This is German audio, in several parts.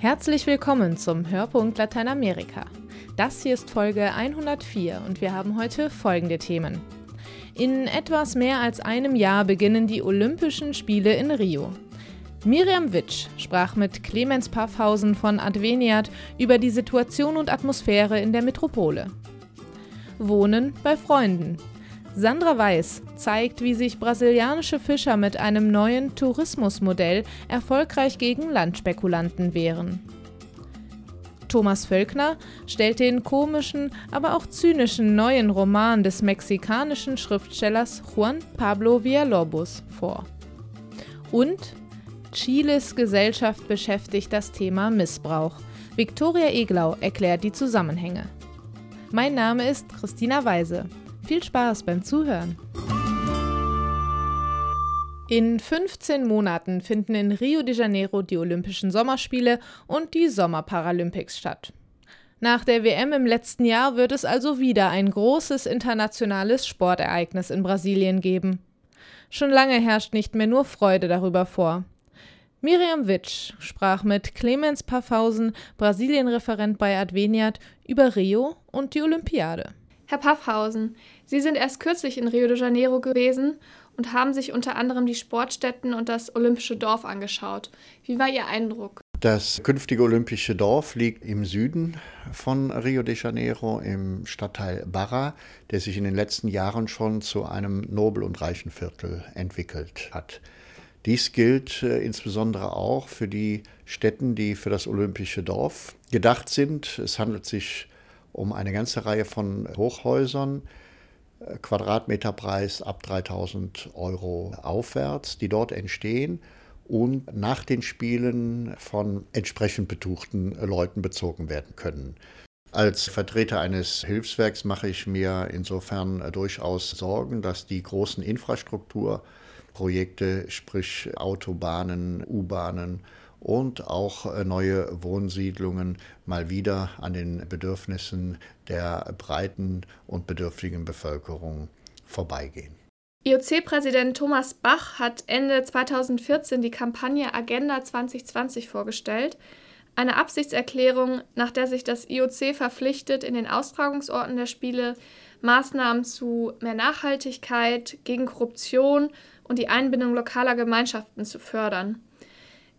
Herzlich willkommen zum Hörpunkt Lateinamerika. Das hier ist Folge 104 und wir haben heute folgende Themen. In etwas mehr als einem Jahr beginnen die Olympischen Spiele in Rio. Miriam Witsch sprach mit Clemens Paffhausen von Adveniat über die Situation und Atmosphäre in der Metropole. Wohnen bei Freunden. Sandra Weiß zeigt, wie sich brasilianische Fischer mit einem neuen Tourismusmodell erfolgreich gegen Landspekulanten wehren. Thomas Völkner stellt den komischen, aber auch zynischen neuen Roman des mexikanischen Schriftstellers Juan Pablo Villalobos vor. Und Chiles Gesellschaft beschäftigt das Thema Missbrauch. Viktoria Eglau erklärt die Zusammenhänge. Mein Name ist Christina Weise. Viel Spaß beim Zuhören. In 15 Monaten finden in Rio de Janeiro die Olympischen Sommerspiele und die Sommerparalympics statt. Nach der WM im letzten Jahr wird es also wieder ein großes internationales Sportereignis in Brasilien geben. Schon lange herrscht nicht mehr nur Freude darüber vor. Miriam Witsch sprach mit Clemens Paffhausen, Brasilienreferent bei Adveniat, über Rio und die Olympiade. Herr Paffhausen, Sie sind erst kürzlich in Rio de Janeiro gewesen und haben sich unter anderem die Sportstätten und das Olympische Dorf angeschaut. Wie war Ihr Eindruck? Das künftige Olympische Dorf liegt im Süden von Rio de Janeiro im Stadtteil Barra, der sich in den letzten Jahren schon zu einem nobel und reichen Viertel entwickelt hat. Dies gilt äh, insbesondere auch für die Städten, die für das Olympische Dorf gedacht sind. Es handelt sich um eine ganze Reihe von Hochhäusern, Quadratmeterpreis ab 3000 Euro aufwärts, die dort entstehen und nach den Spielen von entsprechend betuchten Leuten bezogen werden können. Als Vertreter eines Hilfswerks mache ich mir insofern durchaus Sorgen, dass die großen Infrastrukturprojekte, sprich Autobahnen, U-Bahnen und auch äh, neue Wohnsiedlungen mal wieder an den Bedürfnissen der breiten und bedürftigen Bevölkerung vorbeigehen. IOC-Präsident Thomas Bach hat Ende 2014 die Kampagne Agenda 2020 vorgestellt, eine Absichtserklärung, nach der sich das IOC verpflichtet, in den Austragungsorten der Spiele Maßnahmen zu mehr Nachhaltigkeit, gegen Korruption und die Einbindung lokaler Gemeinschaften zu fördern.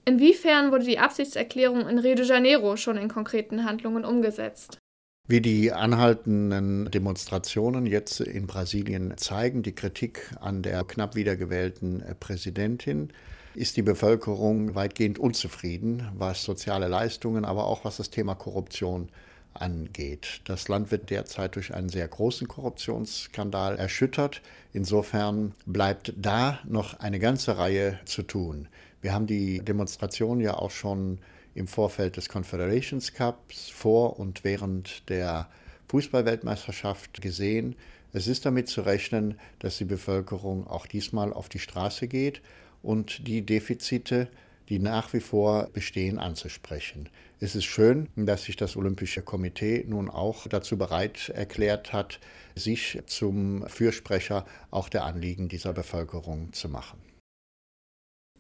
Inwiefern wurde die Absichtserklärung in Rio de Janeiro schon in konkreten Handlungen umgesetzt? Wie die anhaltenden Demonstrationen jetzt in Brasilien zeigen, die Kritik an der knapp wiedergewählten Präsidentin, ist die Bevölkerung weitgehend unzufrieden, was soziale Leistungen, aber auch was das Thema Korruption angeht. Das Land wird derzeit durch einen sehr großen Korruptionsskandal erschüttert. Insofern bleibt da noch eine ganze Reihe zu tun. Wir haben die Demonstration ja auch schon im Vorfeld des Confederations Cups vor und während der Fußballweltmeisterschaft gesehen. Es ist damit zu rechnen, dass die Bevölkerung auch diesmal auf die Straße geht und die Defizite, die nach wie vor bestehen, anzusprechen. Es ist schön, dass sich das Olympische Komitee nun auch dazu bereit erklärt hat, sich zum Fürsprecher auch der Anliegen dieser Bevölkerung zu machen.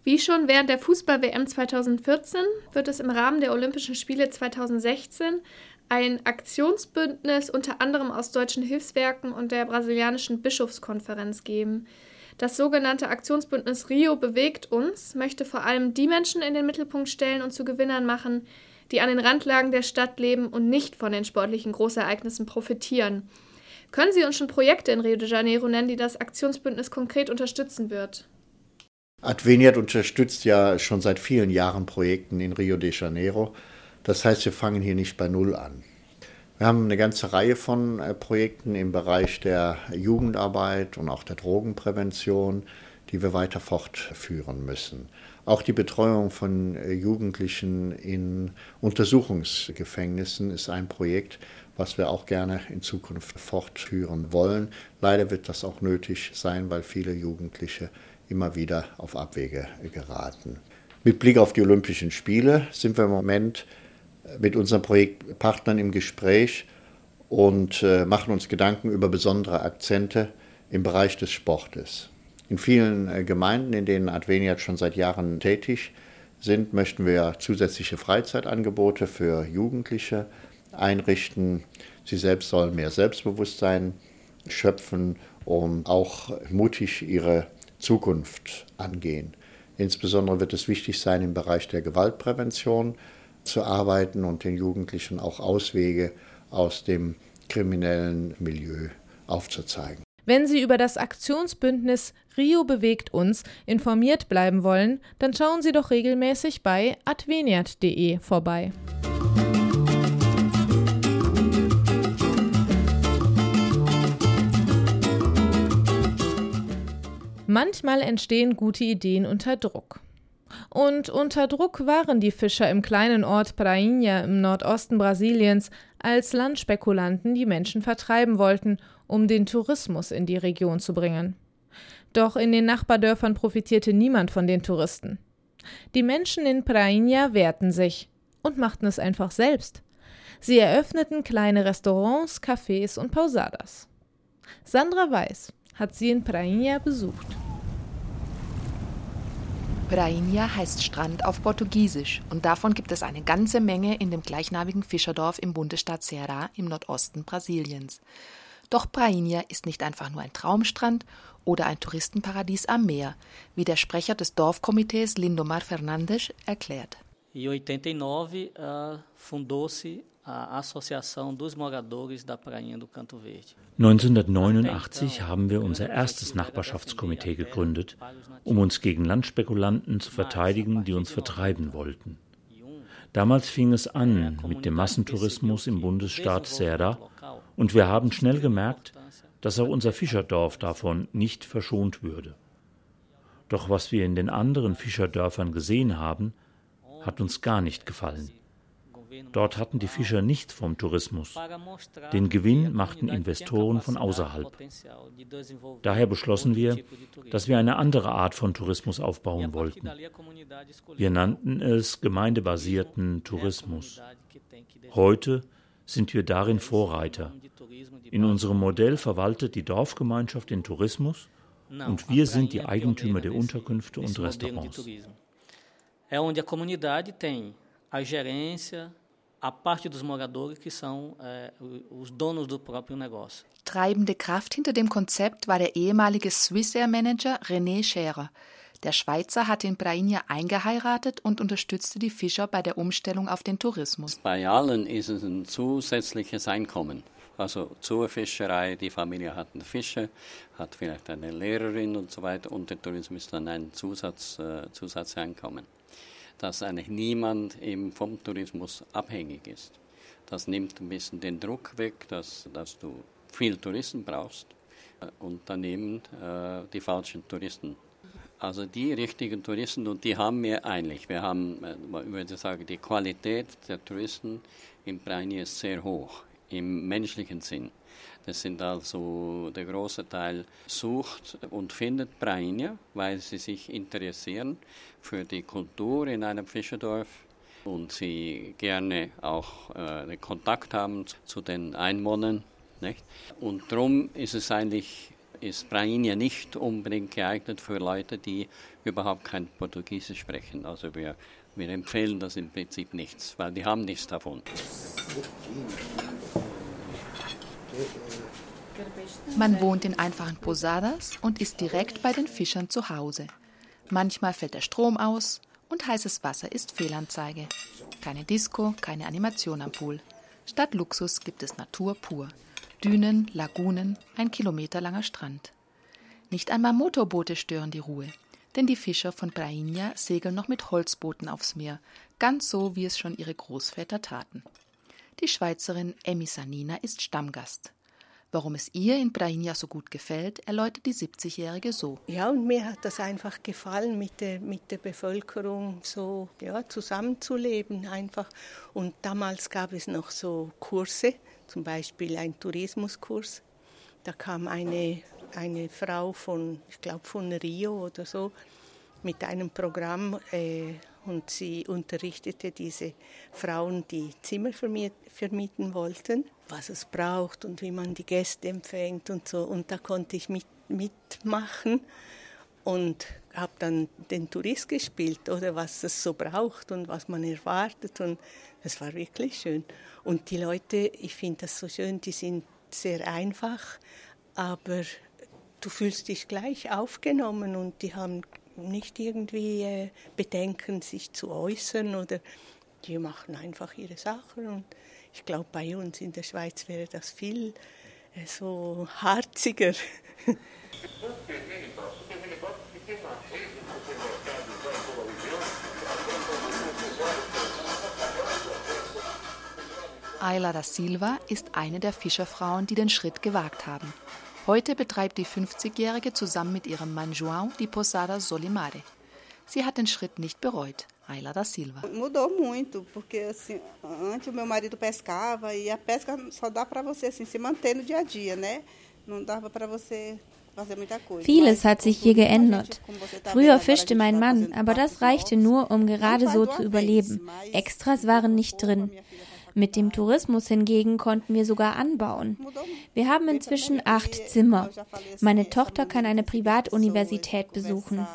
Wie schon während der Fußball-WM 2014 wird es im Rahmen der Olympischen Spiele 2016 ein Aktionsbündnis unter anderem aus deutschen Hilfswerken und der brasilianischen Bischofskonferenz geben. Das sogenannte Aktionsbündnis Rio bewegt uns, möchte vor allem die Menschen in den Mittelpunkt stellen und zu Gewinnern machen, die an den Randlagen der Stadt leben und nicht von den sportlichen Großereignissen profitieren. Können Sie uns schon Projekte in Rio de Janeiro nennen, die das Aktionsbündnis konkret unterstützen wird? Adveniat unterstützt ja schon seit vielen Jahren Projekten in Rio de Janeiro. Das heißt, wir fangen hier nicht bei Null an. Wir haben eine ganze Reihe von äh, Projekten im Bereich der Jugendarbeit und auch der Drogenprävention, die wir weiter fortführen müssen. Auch die Betreuung von äh, Jugendlichen in Untersuchungsgefängnissen ist ein Projekt, was wir auch gerne in Zukunft fortführen wollen. Leider wird das auch nötig sein, weil viele Jugendliche immer wieder auf Abwege geraten. Mit Blick auf die Olympischen Spiele sind wir im Moment mit unseren Projektpartnern im Gespräch und äh, machen uns Gedanken über besondere Akzente im Bereich des Sportes. In vielen äh, Gemeinden, in denen Adveniat schon seit Jahren tätig sind, möchten wir zusätzliche Freizeitangebote für Jugendliche einrichten. Sie selbst sollen mehr Selbstbewusstsein schöpfen, um auch mutig ihre Zukunft angehen. Insbesondere wird es wichtig sein, im Bereich der Gewaltprävention zu arbeiten und den Jugendlichen auch Auswege aus dem kriminellen Milieu aufzuzeigen. Wenn Sie über das Aktionsbündnis Rio bewegt uns informiert bleiben wollen, dann schauen Sie doch regelmäßig bei adveniat.de vorbei. Manchmal entstehen gute Ideen unter Druck. Und unter Druck waren die Fischer im kleinen Ort Prainha im Nordosten Brasiliens, als Landspekulanten die Menschen vertreiben wollten, um den Tourismus in die Region zu bringen. Doch in den Nachbardörfern profitierte niemand von den Touristen. Die Menschen in Prainha wehrten sich und machten es einfach selbst. Sie eröffneten kleine Restaurants, Cafés und Pausadas. Sandra Weiß hat sie in Prainha besucht. Prainha heißt Strand auf Portugiesisch und davon gibt es eine ganze Menge in dem gleichnamigen Fischerdorf im Bundesstaat Ceará im Nordosten Brasiliens. Doch Prainha ist nicht einfach nur ein Traumstrand oder ein Touristenparadies am Meer, wie der Sprecher des Dorfkomitees Lindomar Fernandes erklärt. In 89 uh, fundou-se a Associação dos Moradores da Prainha do Canto Verde. 1989 haben wir unser erstes Nachbarschaftskomitee gegründet, um uns gegen Landspekulanten zu verteidigen, die uns vertreiben wollten. Damals fing es an mit dem Massentourismus im Bundesstaat Serra und wir haben schnell gemerkt, dass auch unser Fischerdorf davon nicht verschont würde. Doch was wir in den anderen Fischerdörfern gesehen haben, hat uns gar nicht gefallen. Dort hatten die Fischer nichts vom Tourismus. Den Gewinn machten Investoren von außerhalb. Daher beschlossen wir, dass wir eine andere Art von Tourismus aufbauen wollten. Wir nannten es gemeindebasierten Tourismus. Heute sind wir darin Vorreiter. In unserem Modell verwaltet die Dorfgemeinschaft den Tourismus und wir sind die Eigentümer der Unterkünfte und Restaurants. É onde a comunidade tem a gerência, a parte dos moradores que são é, os donos do próprio negócio. Treibende Kraft hinter dem Konzept war der ehemalige Swissair-Manager René Scherer. Der Schweizer hatte in Prainha eingeheiratet und unterstützte die Fischer bei der Umstellung auf den Tourismus. Bei allen ist es ein zusätzliches Einkommen. Also zur Fischerei, die Familie hat eine Fische, hat vielleicht eine Lehrerin und so weiter und der Tourismus ist dann ein Zusatz, äh, Zusatzeinkommen dass eigentlich niemand eben vom Tourismus abhängig ist. Das nimmt ein bisschen den Druck weg, dass, dass du viel Touristen brauchst äh, und daneben äh, die falschen Touristen. Also die richtigen Touristen, und die haben wir eigentlich. Wir haben, äh, ich würde sagen, die Qualität der Touristen im Braini ist sehr hoch, im menschlichen Sinn. Das sind also der große Teil sucht und findet Brainja, weil sie sich interessieren für die Kultur in einem Fischerdorf und sie gerne auch äh, Kontakt haben zu den Einwohnern. Nicht? Und darum ist es eigentlich ist Brainja nicht unbedingt geeignet für Leute, die überhaupt kein Portugiesisch sprechen. Also wir, wir empfehlen das im Prinzip nichts, weil die haben nichts davon. Man wohnt in einfachen Posadas und ist direkt bei den Fischern zu Hause. Manchmal fällt der Strom aus und heißes Wasser ist Fehlanzeige. Keine Disco, keine Animation am Pool. Statt Luxus gibt es Natur pur. Dünen, Lagunen, ein kilometerlanger Strand. Nicht einmal Motorboote stören die Ruhe, denn die Fischer von Prainha segeln noch mit Holzbooten aufs Meer, ganz so wie es schon ihre Großväter taten. Die Schweizerin Emmy Sanina ist Stammgast. Warum es ihr in Prainha so gut gefällt, erläutert die 70-Jährige so. Ja, und mir hat das einfach gefallen, mit der, mit der Bevölkerung so ja, zusammenzuleben einfach. Und damals gab es noch so Kurse, zum Beispiel ein Tourismuskurs. Da kam eine, eine Frau von, ich glaube von Rio oder so, mit einem Programm äh, und sie unterrichtete diese Frauen, die Zimmer vermieten wollten, was es braucht und wie man die Gäste empfängt und so. Und da konnte ich mit, mitmachen und habe dann den Tourist gespielt oder was es so braucht und was man erwartet und das war wirklich schön. Und die Leute, ich finde das so schön, die sind sehr einfach, aber du fühlst dich gleich aufgenommen und die haben nicht irgendwie äh, Bedenken, sich zu äußern oder die machen einfach ihre Sachen und ich glaube, bei uns in der Schweiz wäre das viel äh, so harziger. Ayla da Silva ist eine der Fischerfrauen, die den Schritt gewagt haben. Heute betreibt die 50-Jährige zusammen mit ihrem Mann João die Posada Solimare. Sie hat den Schritt nicht bereut. Ayla da Silva. Mudou muito, porque assim, antes o meu marido pescava e a pesca só dá para você assim, se manter no dia a dia, né? Não dava para você Vieles hat sich hier geändert. Früher fischte mein Mann, aber das reichte nur, um gerade so zu überleben. Extras waren nicht drin. Mit dem Tourismus hingegen konnten wir sogar anbauen. Wir haben inzwischen acht Zimmer. Meine Tochter kann eine Privatuniversität besuchen.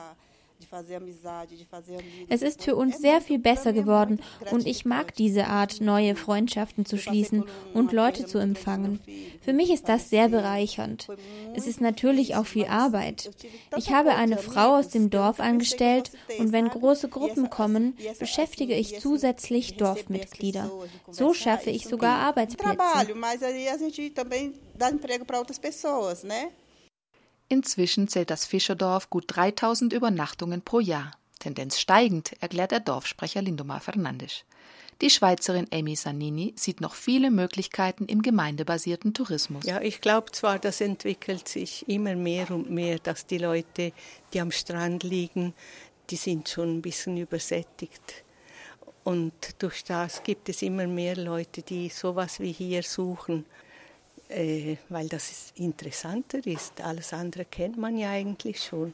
Es ist für uns sehr viel besser geworden und ich mag diese Art, neue Freundschaften zu schließen und Leute zu empfangen. Für mich ist das sehr bereichernd. Es ist natürlich auch viel Arbeit. Ich habe eine Frau aus dem Dorf angestellt und wenn große Gruppen kommen, beschäftige ich zusätzlich Dorfmitglieder. So schaffe ich sogar Arbeitsplätze. Inzwischen zählt das Fischerdorf gut 3000 Übernachtungen pro Jahr. Tendenz steigend, erklärt der Dorfsprecher Lindomar Fernandes. Die Schweizerin Amy Sanini sieht noch viele Möglichkeiten im gemeindebasierten Tourismus. Ja, ich glaube zwar, das entwickelt sich immer mehr und mehr, dass die Leute, die am Strand liegen, die sind schon ein bisschen übersättigt. Und durch das gibt es immer mehr Leute, die sowas wie hier suchen äh, weil das interessanter ist. Alles andere kennt man ja eigentlich schon.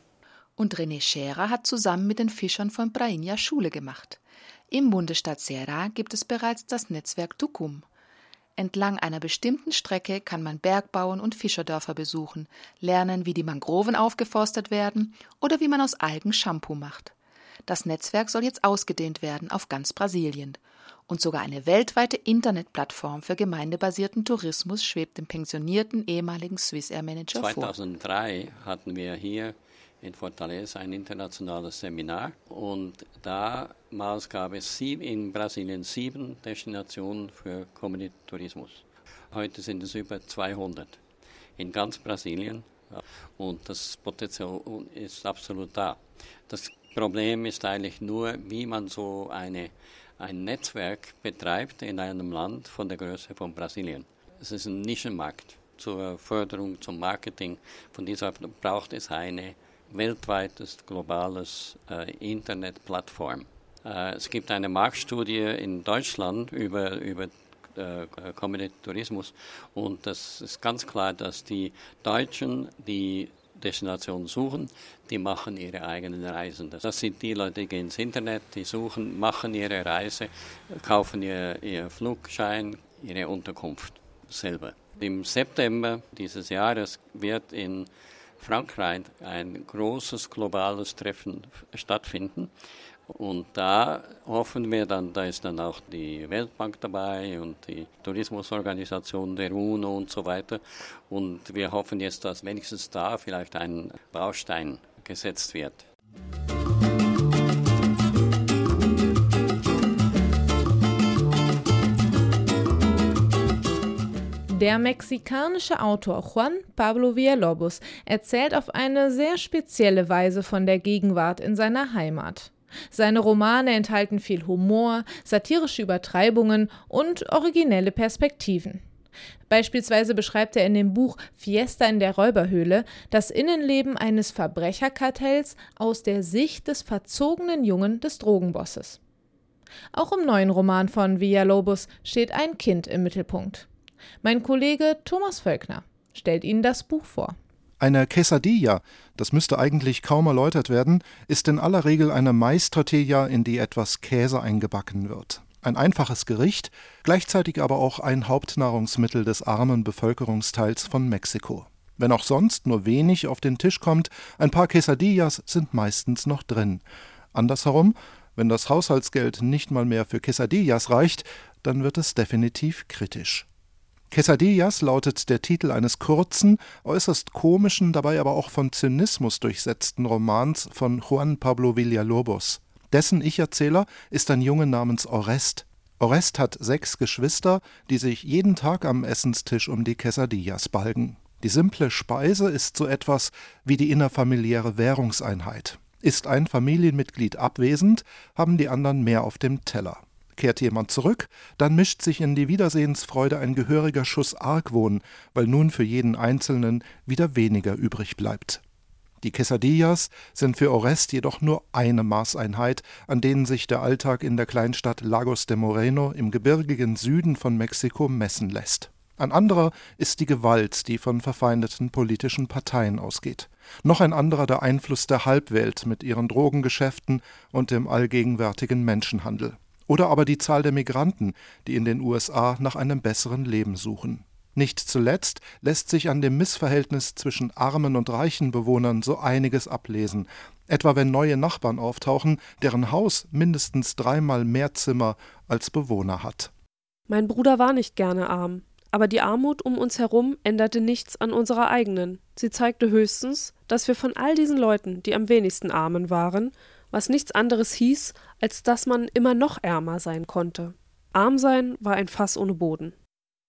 Und René Scherer hat zusammen mit den Fischern von Prainha Schule gemacht. Im Bundesstaat Serra gibt es bereits das Netzwerk Tukum. Entlang einer bestimmten Strecke kann man Bergbauern und Fischerdörfer besuchen, lernen, wie die Mangroven aufgeforstet werden oder wie man aus Algen Shampoo macht. Das Netzwerk soll jetzt ausgedehnt werden auf ganz Brasilien und sogar eine weltweite Internetplattform für gemeindebasierten Tourismus schwebt dem pensionierten ehemaligen Swissair-Manager vor. 2003 hatten wir hier in Fortaleza ein internationales Seminar und damals gab es in Brasilien sieben Destinationen für Community Tourismus. Heute sind es über 200 in ganz Brasilien und das Potenzial ist absolut da. Das Problem ist eigentlich nur, wie man so eine ein Netzwerk betreibt in einem Land von der Größe von Brasilien. Es ist ein Nischenmarkt. Zur Förderung, zum Marketing von dieser braucht es eine weltweites, globales äh, Internetplattform. Äh, es gibt eine Marktstudie in Deutschland über, über äh, Community Tourismus und das ist ganz klar, dass die Deutschen die Destination suchen, die machen ihre eigenen Reisen. Das sind die Leute, die gehen ins Internet, die suchen, machen ihre Reise, kaufen ihr, ihr Flugschein, ihre Unterkunft selber. Im September dieses Jahres wird in Frankreich ein großes globales Treffen stattfinden. Und da hoffen wir dann, da ist dann auch die Weltbank dabei und die Tourismusorganisation der UNO und so weiter. Und wir hoffen jetzt, dass wenigstens da vielleicht ein Baustein gesetzt wird. Der mexikanische Autor Juan Pablo Villalobos erzählt auf eine sehr spezielle Weise von der Gegenwart in seiner Heimat. Seine Romane enthalten viel Humor, satirische Übertreibungen und originelle Perspektiven. Beispielsweise beschreibt er in dem Buch Fiesta in der Räuberhöhle das Innenleben eines Verbrecherkartells aus der Sicht des verzogenen Jungen des Drogenbosses. Auch im neuen Roman von Villalobos steht ein Kind im Mittelpunkt. Mein Kollege Thomas Völkner stellt Ihnen das Buch vor. Eine Quesadilla, das müsste eigentlich kaum erläutert werden, ist in aller Regel eine Mais-Tortilla, in die etwas Käse eingebacken wird. Ein einfaches Gericht, gleichzeitig aber auch ein Hauptnahrungsmittel des armen Bevölkerungsteils von Mexiko. Wenn auch sonst nur wenig auf den Tisch kommt, ein paar Quesadillas sind meistens noch drin. Andersherum, wenn das Haushaltsgeld nicht mal mehr für Quesadillas reicht, dann wird es definitiv kritisch. Quesadillas lautet der Titel eines kurzen, äußerst komischen, dabei aber auch von Zynismus durchsetzten Romans von Juan Pablo Villalobos. Dessen Ich-Erzähler ist ein Junge namens Orest. Orest hat sechs Geschwister, die sich jeden Tag am Essenstisch um die Quesadillas balgen. Die simple Speise ist so etwas wie die innerfamiliäre Währungseinheit. Ist ein Familienmitglied abwesend, haben die anderen mehr auf dem Teller. Kehrt jemand zurück, dann mischt sich in die Wiedersehensfreude ein gehöriger Schuss Argwohn, weil nun für jeden Einzelnen wieder weniger übrig bleibt. Die Quesadillas sind für Orest jedoch nur eine Maßeinheit, an denen sich der Alltag in der Kleinstadt Lagos de Moreno im gebirgigen Süden von Mexiko messen lässt. Ein anderer ist die Gewalt, die von verfeindeten politischen Parteien ausgeht. Noch ein anderer der Einfluss der Halbwelt mit ihren Drogengeschäften und dem allgegenwärtigen Menschenhandel. Oder aber die Zahl der Migranten, die in den USA nach einem besseren Leben suchen. Nicht zuletzt lässt sich an dem Missverhältnis zwischen armen und reichen Bewohnern so einiges ablesen, etwa wenn neue Nachbarn auftauchen, deren Haus mindestens dreimal mehr Zimmer als Bewohner hat. Mein Bruder war nicht gerne arm, aber die Armut um uns herum änderte nichts an unserer eigenen. Sie zeigte höchstens, dass wir von all diesen Leuten die am wenigsten Armen waren, was nichts anderes hieß, als dass man immer noch ärmer sein konnte. Arm sein war ein Fass ohne Boden.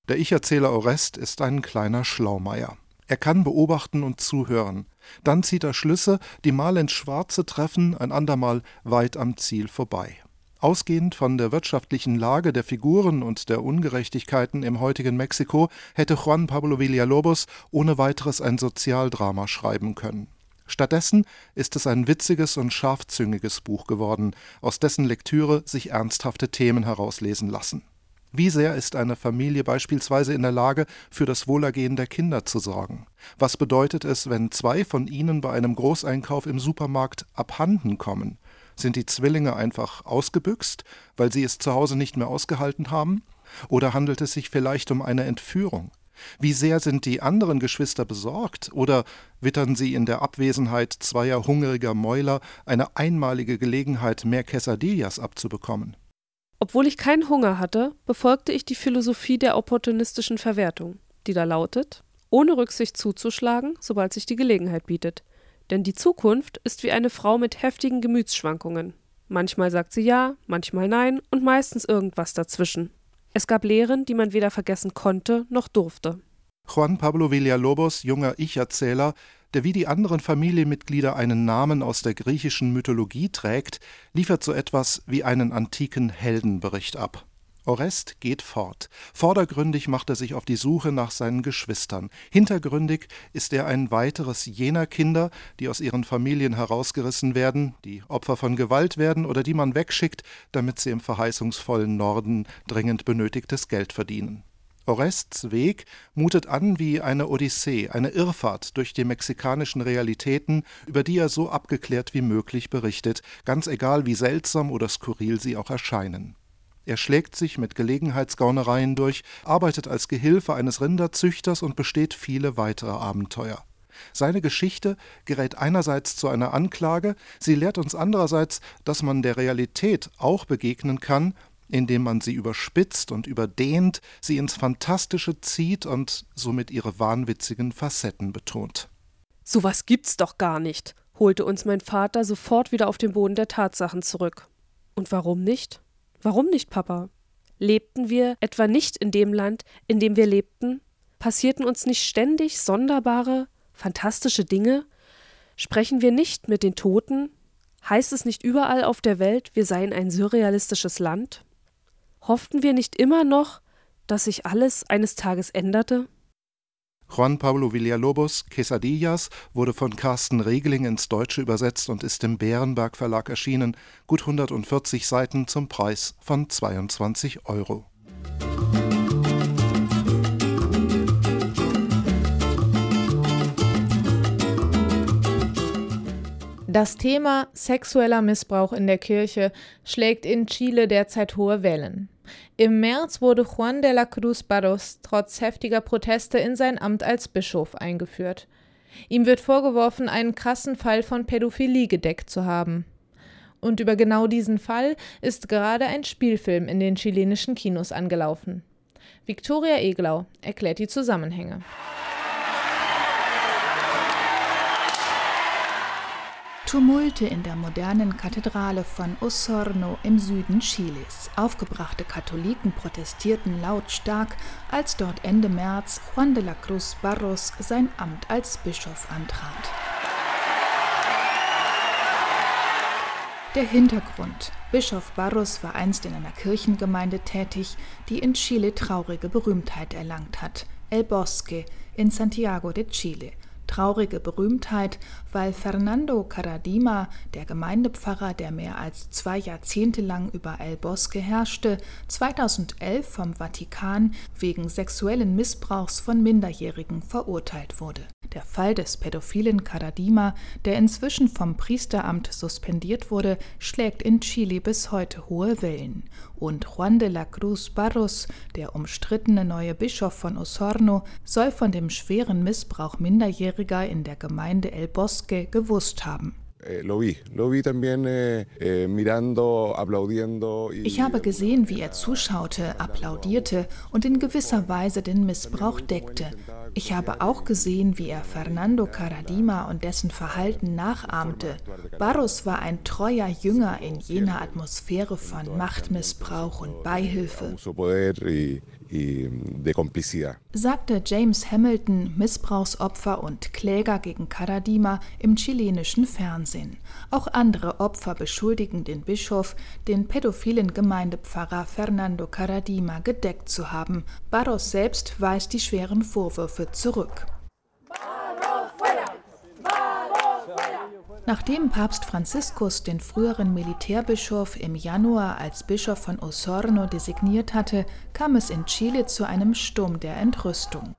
Der Ich-Erzähler Orest ist ein kleiner Schlaumeier. Er kann beobachten und zuhören. Dann zieht er Schlüsse, die mal ins Schwarze treffen, ein andermal weit am Ziel vorbei. Ausgehend von der wirtschaftlichen Lage der Figuren und der Ungerechtigkeiten im heutigen Mexiko hätte Juan Pablo Villalobos ohne weiteres ein Sozialdrama schreiben können. Stattdessen ist es ein witziges und scharfzüngiges Buch geworden, aus dessen Lektüre sich ernsthafte Themen herauslesen lassen. Wie sehr ist eine Familie beispielsweise in der Lage, für das Wohlergehen der Kinder zu sorgen? Was bedeutet es, wenn zwei von ihnen bei einem Großeinkauf im Supermarkt abhanden kommen? Sind die Zwillinge einfach ausgebüxt, weil sie es zu Hause nicht mehr ausgehalten haben? Oder handelt es sich vielleicht um eine Entführung? Wie sehr sind die anderen Geschwister besorgt oder wittern sie in der Abwesenheit zweier hungriger Mäuler eine einmalige Gelegenheit, mehr Quesadillas abzubekommen? Obwohl ich keinen Hunger hatte, befolgte ich die Philosophie der opportunistischen Verwertung, die da lautet, ohne Rücksicht zuzuschlagen, sobald sich die Gelegenheit bietet. Denn die Zukunft ist wie eine Frau mit heftigen Gemütsschwankungen. Manchmal sagt sie ja, manchmal nein und meistens irgendwas dazwischen. Es gab Lehren, die man weder vergessen konnte noch durfte. Juan Pablo Villalobos, junger Ich-Erzähler, der wie die anderen Familienmitglieder einen Namen aus der griechischen Mythologie trägt, liefert so etwas wie einen antiken Heldenbericht ab. Orest geht fort. Vordergründig macht er sich auf die Suche nach seinen Geschwistern. Hintergründig ist er ein weiteres jener Kinder, die aus ihren Familien herausgerissen werden, die Opfer von Gewalt werden oder die man wegschickt, damit sie im verheißungsvollen Norden dringend benötigtes Geld verdienen. Orests Weg mutet an wie eine Odyssee, eine Irrfahrt durch die mexikanischen Realitäten, über die er so abgeklärt wie möglich berichtet, ganz egal wie seltsam oder skurril sie auch erscheinen. Er schlägt sich mit Gelegenheitsgaunereien durch, arbeitet als Gehilfe eines Rinderzüchters und besteht viele weitere Abenteuer. Seine Geschichte gerät einerseits zu einer Anklage, sie lehrt uns andererseits, dass man der Realität auch begegnen kann, indem man sie überspitzt und überdehnt, sie ins Fantastische zieht und somit ihre wahnwitzigen Facetten betont. Sowas gibt's doch gar nicht, holte uns mein Vater sofort wieder auf den Boden der Tatsachen zurück. Und warum nicht? Warum nicht, Papa? Lebten wir etwa nicht in dem Land, in dem wir lebten? Passierten uns nicht ständig sonderbare, fantastische Dinge? Sprechen wir nicht mit den Toten? Heißt es nicht überall auf der Welt, wir seien ein surrealistisches Land? Hofften wir nicht immer noch, dass sich alles eines Tages änderte? Juan Pablo Villalobos Quesadillas wurde von Carsten Regeling ins Deutsche übersetzt und ist im Bärenberg Verlag erschienen, gut 140 Seiten zum Preis von 22 Euro. Das Thema sexueller Missbrauch in der Kirche schlägt in Chile derzeit hohe Wellen. Im März wurde Juan de la Cruz Barros trotz heftiger Proteste in sein Amt als Bischof eingeführt. Ihm wird vorgeworfen, einen krassen Fall von Pädophilie gedeckt zu haben. Und über genau diesen Fall ist gerade ein Spielfilm in den chilenischen Kinos angelaufen. Viktoria Eglau erklärt die Zusammenhänge. Tumulte in der modernen Kathedrale von Osorno im Süden Chiles. Aufgebrachte Katholiken protestierten lautstark, als dort Ende März Juan de la Cruz Barros sein Amt als Bischof antrat. Der Hintergrund. Bischof Barros war einst in einer Kirchengemeinde tätig, die in Chile traurige Berühmtheit erlangt hat. El Bosque in Santiago de Chile traurige Berühmtheit, weil Fernando Caradima, der Gemeindepfarrer, der mehr als zwei Jahrzehnte lang über El Bosque herrschte, 2011 vom Vatikan wegen sexuellen Missbrauchs von Minderjährigen verurteilt wurde. Der Fall des pädophilen Caradima, der inzwischen vom Priesteramt suspendiert wurde, schlägt in Chile bis heute hohe Wellen. Und Juan de la Cruz Barros, der umstrittene neue Bischof von Osorno, soll von dem schweren Missbrauch Minderjähriger in der Gemeinde El Bosque gewusst haben. Ich habe gesehen, wie er zuschaute, applaudierte und in gewisser Weise den Missbrauch deckte. Ich habe auch gesehen, wie er Fernando Caradima und dessen Verhalten nachahmte. Barros war ein treuer Jünger in jener Atmosphäre von Machtmissbrauch und Beihilfe. Sagte James Hamilton, Missbrauchsopfer und Kläger gegen Caradima im chilenischen Fernsehen. Auch andere Opfer beschuldigen den Bischof, den pädophilen Gemeindepfarrer Fernando Caradima gedeckt zu haben. Barros selbst weist die schweren Vorwürfe zurück. Nachdem Papst Franziskus den früheren Militärbischof im Januar als Bischof von Osorno designiert hatte, kam es in Chile zu einem Sturm der Entrüstung.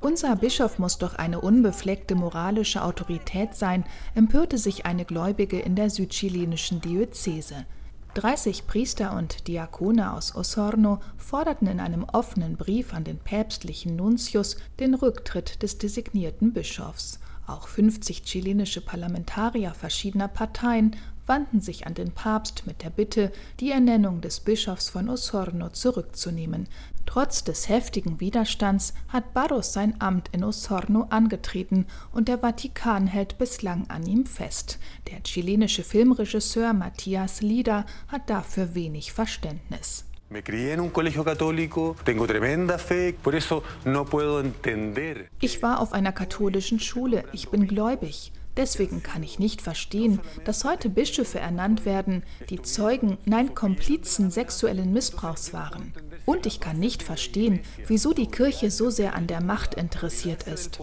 Unser Bischof muss doch eine unbefleckte moralische Autorität sein, empörte sich eine Gläubige in der südchilenischen Diözese. 30 Priester und Diakone aus Osorno forderten in einem offenen Brief an den päpstlichen Nuntius den Rücktritt des designierten Bischofs. Auch 50 chilenische Parlamentarier verschiedener Parteien wandten sich an den Papst mit der Bitte, die Ernennung des Bischofs von Osorno zurückzunehmen. Trotz des heftigen Widerstands hat Barros sein Amt in Osorno angetreten und der Vatikan hält bislang an ihm fest. Der chilenische Filmregisseur Matthias Lida hat dafür wenig Verständnis. Ich war auf einer katholischen Schule, ich bin gläubig. Deswegen kann ich nicht verstehen, dass heute Bischöfe ernannt werden, die Zeugen, nein Komplizen sexuellen Missbrauchs waren. Und ich kann nicht verstehen, wieso die Kirche so sehr an der Macht interessiert ist.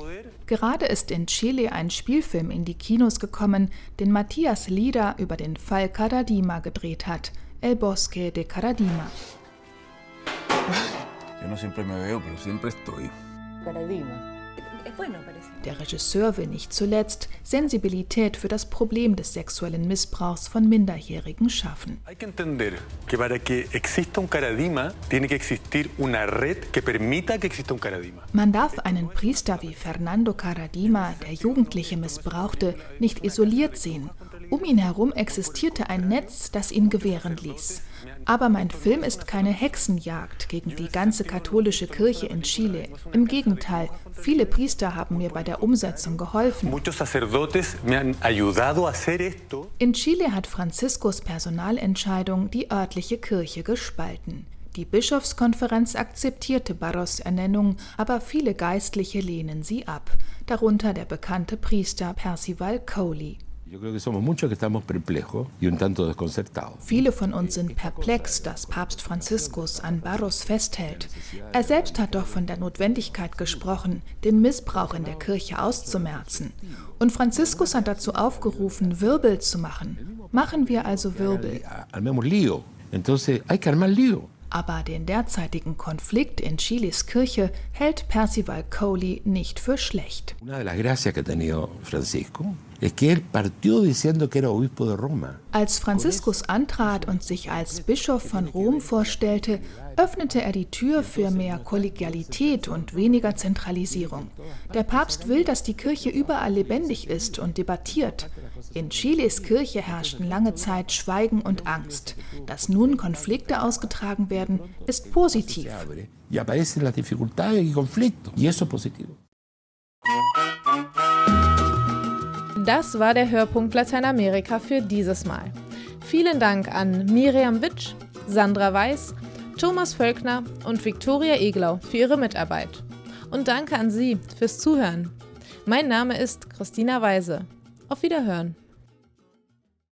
Gerade ist in Chile ein Spielfilm in die Kinos gekommen, den Matthias Lieder über den Fall Caradima gedreht hat, El Bosque de Caradima. Yo no siempre me veo, pero siempre estoy. Caradima. Der Regisseur will nicht zuletzt Sensibilität für das Problem des sexuellen Missbrauchs von Minderjährigen schaffen. Man darf einen Priester wie Fernando Caradima, der Jugendliche missbrauchte, nicht isoliert sehen. Um ihn herum existierte ein Netz, das ihn gewähren ließ. Aber mein Film ist keine Hexenjagd gegen die ganze katholische Kirche in Chile. Im Gegenteil, viele Priester haben mir bei der Umsetzung geholfen. In Chile hat Franziskus Personalentscheidung die örtliche Kirche gespalten. Die Bischofskonferenz akzeptierte Barros Ernennung, aber viele Geistliche lehnen sie ab, darunter der bekannte Priester Percival Coley. Viele von uns sind perplex, dass Papst Franziskus an Barros festhält. Er selbst hat doch von der Notwendigkeit gesprochen, den Missbrauch in der Kirche auszumerzen. Und Franziskus hat dazu aufgerufen, Wirbel zu machen. Machen wir also Wirbel. Aber den derzeitigen Konflikt in Chiles Kirche hält Percival Coley nicht für schlecht. Als Franziskus antrat und sich als Bischof von Rom vorstellte, öffnete er die Tür für mehr Kollegialität und weniger Zentralisierung. Der Papst will, dass die Kirche überall lebendig ist und debattiert. In Chiles Kirche herrschten lange Zeit Schweigen und Angst. Dass nun Konflikte ausgetragen werden, ist positiv. Y aparecen las dificultades y conflictos, y eso es positivo. Das war der Hörpunkt Lateinamerika für dieses Mal. Vielen Dank an Miriam Witsch, Sandra Weiß, Thomas Völkner und Viktoria Eglau für ihre Mitarbeit. Und danke an Sie fürs Zuhören. Mein Name ist Christina Weise. Auf Wiederhören.